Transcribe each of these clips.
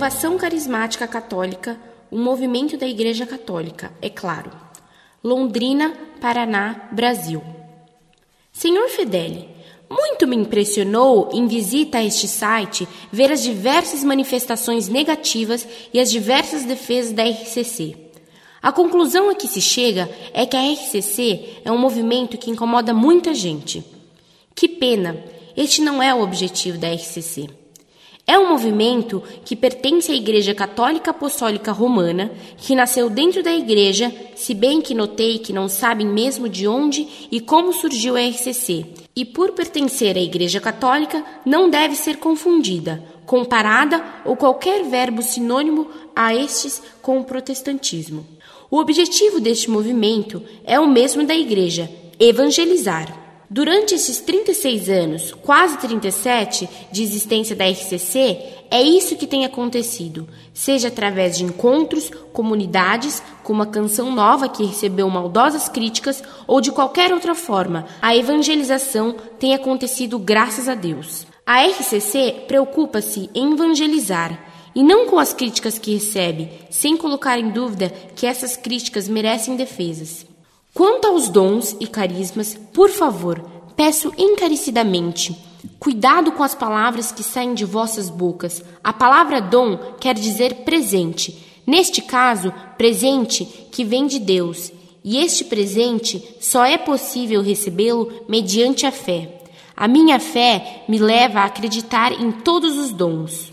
Renovação Carismática Católica, o movimento da Igreja Católica, é claro. Londrina, Paraná, Brasil. Senhor Fedeli, muito me impressionou em visita a este site ver as diversas manifestações negativas e as diversas defesas da RCC. A conclusão a que se chega é que a RCC é um movimento que incomoda muita gente. Que pena, este não é o objetivo da RCC. É um movimento que pertence à Igreja Católica Apostólica Romana, que nasceu dentro da igreja, se bem que notei que não sabem mesmo de onde e como surgiu a RCC. E por pertencer à Igreja Católica, não deve ser confundida, comparada ou qualquer verbo sinônimo a estes com o protestantismo. O objetivo deste movimento é o mesmo da Igreja: evangelizar. Durante esses 36 anos, quase 37, de existência da RCC, é isso que tem acontecido, seja através de encontros, comunidades, com uma canção nova que recebeu maldosas críticas ou de qualquer outra forma, a evangelização tem acontecido graças a Deus. A RCC preocupa-se em evangelizar e não com as críticas que recebe, sem colocar em dúvida que essas críticas merecem defesas. Quanto aos dons e carismas, por favor, peço encarecidamente, cuidado com as palavras que saem de vossas bocas. A palavra dom quer dizer presente. Neste caso, presente que vem de Deus. E este presente só é possível recebê-lo mediante a fé. A minha fé me leva a acreditar em todos os dons.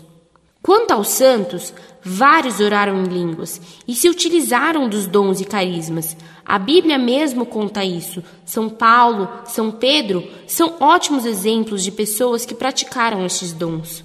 Quanto aos santos, vários oraram em línguas e se utilizaram dos dons e carismas. A Bíblia mesmo conta isso. São Paulo, São Pedro são ótimos exemplos de pessoas que praticaram estes dons.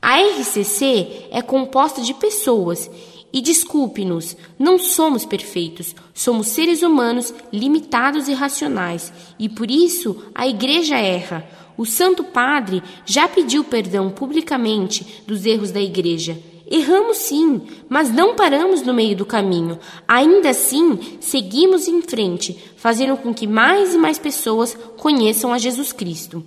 A RCC é composta de pessoas e desculpe-nos, não somos perfeitos, somos seres humanos limitados e racionais, e por isso a Igreja erra. O Santo Padre já pediu perdão publicamente dos erros da Igreja. Erramos sim, mas não paramos no meio do caminho. Ainda assim, seguimos em frente, fazendo com que mais e mais pessoas conheçam a Jesus Cristo.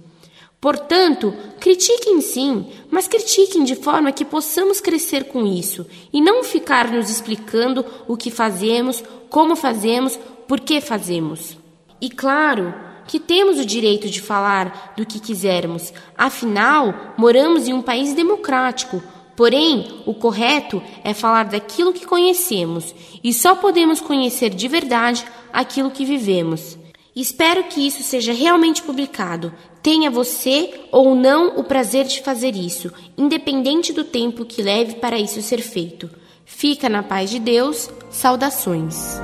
Portanto, critiquem sim, mas critiquem de forma que possamos crescer com isso e não ficar nos explicando o que fazemos, como fazemos, por que fazemos. E claro, que temos o direito de falar do que quisermos, afinal, moramos em um país democrático. Porém, o correto é falar daquilo que conhecemos e só podemos conhecer de verdade aquilo que vivemos. Espero que isso seja realmente publicado. Tenha você ou não o prazer de fazer isso, independente do tempo que leve para isso ser feito. Fica na paz de Deus. Saudações.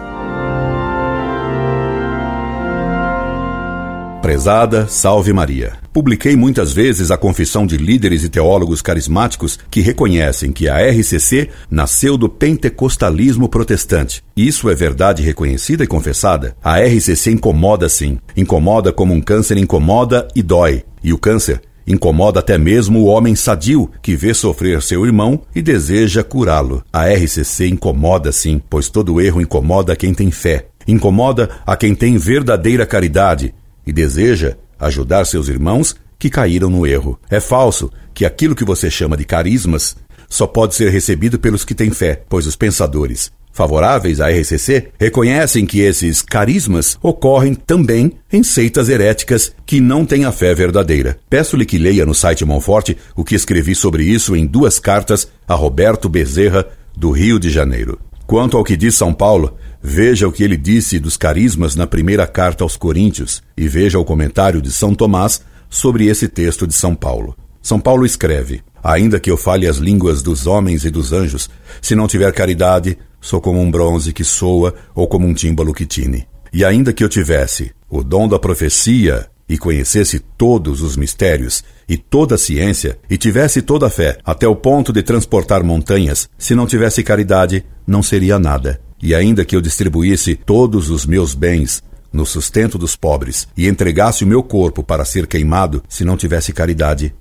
Prezada, salve Maria. Publiquei muitas vezes a confissão de líderes e teólogos carismáticos que reconhecem que a RCC nasceu do pentecostalismo protestante. Isso é verdade reconhecida e confessada. A RCC incomoda sim. Incomoda como um câncer incomoda e dói. E o câncer Incomoda até mesmo o homem sadio que vê sofrer seu irmão e deseja curá-lo. A RCC incomoda sim, pois todo erro incomoda quem tem fé. Incomoda a quem tem verdadeira caridade e deseja ajudar seus irmãos que caíram no erro. É falso que aquilo que você chama de carismas só pode ser recebido pelos que têm fé, pois os pensadores favoráveis à RCC reconhecem que esses carismas ocorrem também em seitas heréticas que não têm a fé verdadeira. Peço-lhe que leia no site Monforte o que escrevi sobre isso em duas cartas a Roberto Bezerra, do Rio de Janeiro. Quanto ao que diz São Paulo, veja o que ele disse dos carismas na primeira carta aos Coríntios e veja o comentário de São Tomás sobre esse texto de São Paulo. São Paulo escreve: Ainda que eu fale as línguas dos homens e dos anjos, se não tiver caridade, sou como um bronze que soa ou como um tímbalo que tine. E ainda que eu tivesse o dom da profecia e conhecesse todos os mistérios e toda a ciência, e tivesse toda a fé, até o ponto de transportar montanhas, se não tivesse caridade, não seria nada. E ainda que eu distribuísse todos os meus bens no sustento dos pobres e entregasse o meu corpo para ser queimado, se não tivesse caridade,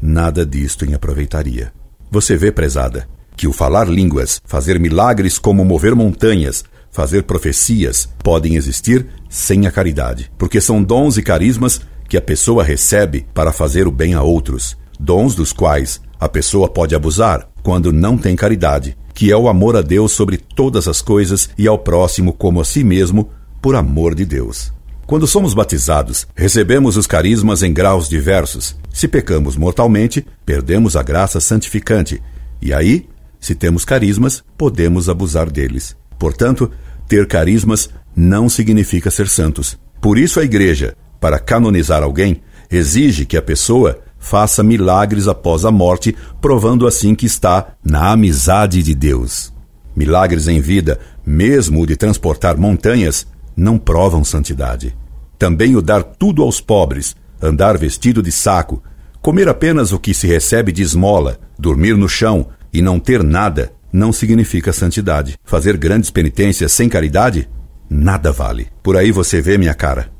nada disto em aproveitaria. Você vê, prezada, que o falar línguas, fazer milagres como mover montanhas, fazer profecias podem existir sem a caridade, porque são dons e carismas que a pessoa recebe para fazer o bem a outros, dons dos quais a pessoa pode abusar, quando não tem caridade, que é o amor a Deus sobre todas as coisas e ao próximo como a si mesmo, por amor de Deus. Quando somos batizados, recebemos os carismas em graus diversos. Se pecamos mortalmente, perdemos a graça santificante. E aí, se temos carismas, podemos abusar deles. Portanto, ter carismas não significa ser santos. Por isso, a Igreja, para canonizar alguém, exige que a pessoa faça milagres após a morte, provando assim que está na amizade de Deus. Milagres em vida, mesmo o de transportar montanhas, não provam santidade. Também o dar tudo aos pobres, andar vestido de saco, comer apenas o que se recebe de esmola, dormir no chão e não ter nada, não significa santidade. Fazer grandes penitências sem caridade, nada vale. Por aí você vê, minha cara,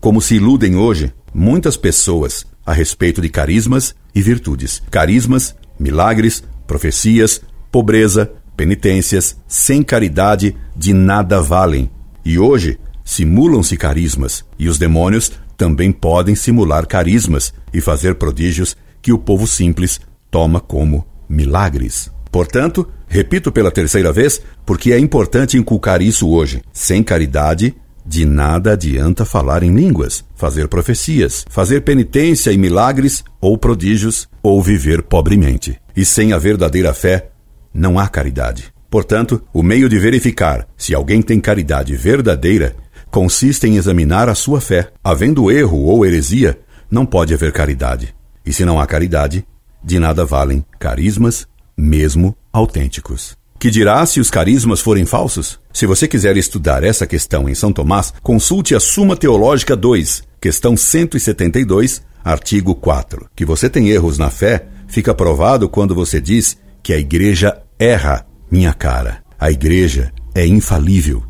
como se iludem hoje muitas pessoas a respeito de carismas e virtudes. Carismas, milagres, profecias, pobreza, penitências, sem caridade, de nada valem. E hoje, simulam-se carismas, e os demônios também podem simular carismas e fazer prodígios que o povo simples toma como milagres. Portanto, repito pela terceira vez, porque é importante inculcar isso hoje. Sem caridade, de nada adianta falar em línguas, fazer profecias, fazer penitência e milagres ou prodígios, ou viver pobremente. E sem a verdadeira fé, não há caridade. Portanto, o meio de verificar se alguém tem caridade verdadeira consiste em examinar a sua fé. Havendo erro ou heresia, não pode haver caridade. E se não há caridade, de nada valem carismas, mesmo autênticos. Que dirá se os carismas forem falsos? Se você quiser estudar essa questão em São Tomás, consulte a Suma Teológica 2, questão 172, artigo 4. Que você tem erros na fé fica provado quando você diz que a igreja erra minha cara, a igreja é infalível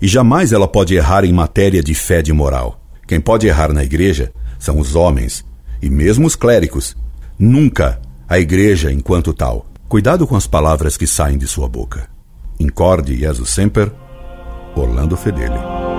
e jamais ela pode errar em matéria de fé de moral. Quem pode errar na igreja são os homens e mesmo os clérigos. Nunca a igreja enquanto tal. Cuidado com as palavras que saem de sua boca. Incorde Jesus Semper, Orlando Fedeli.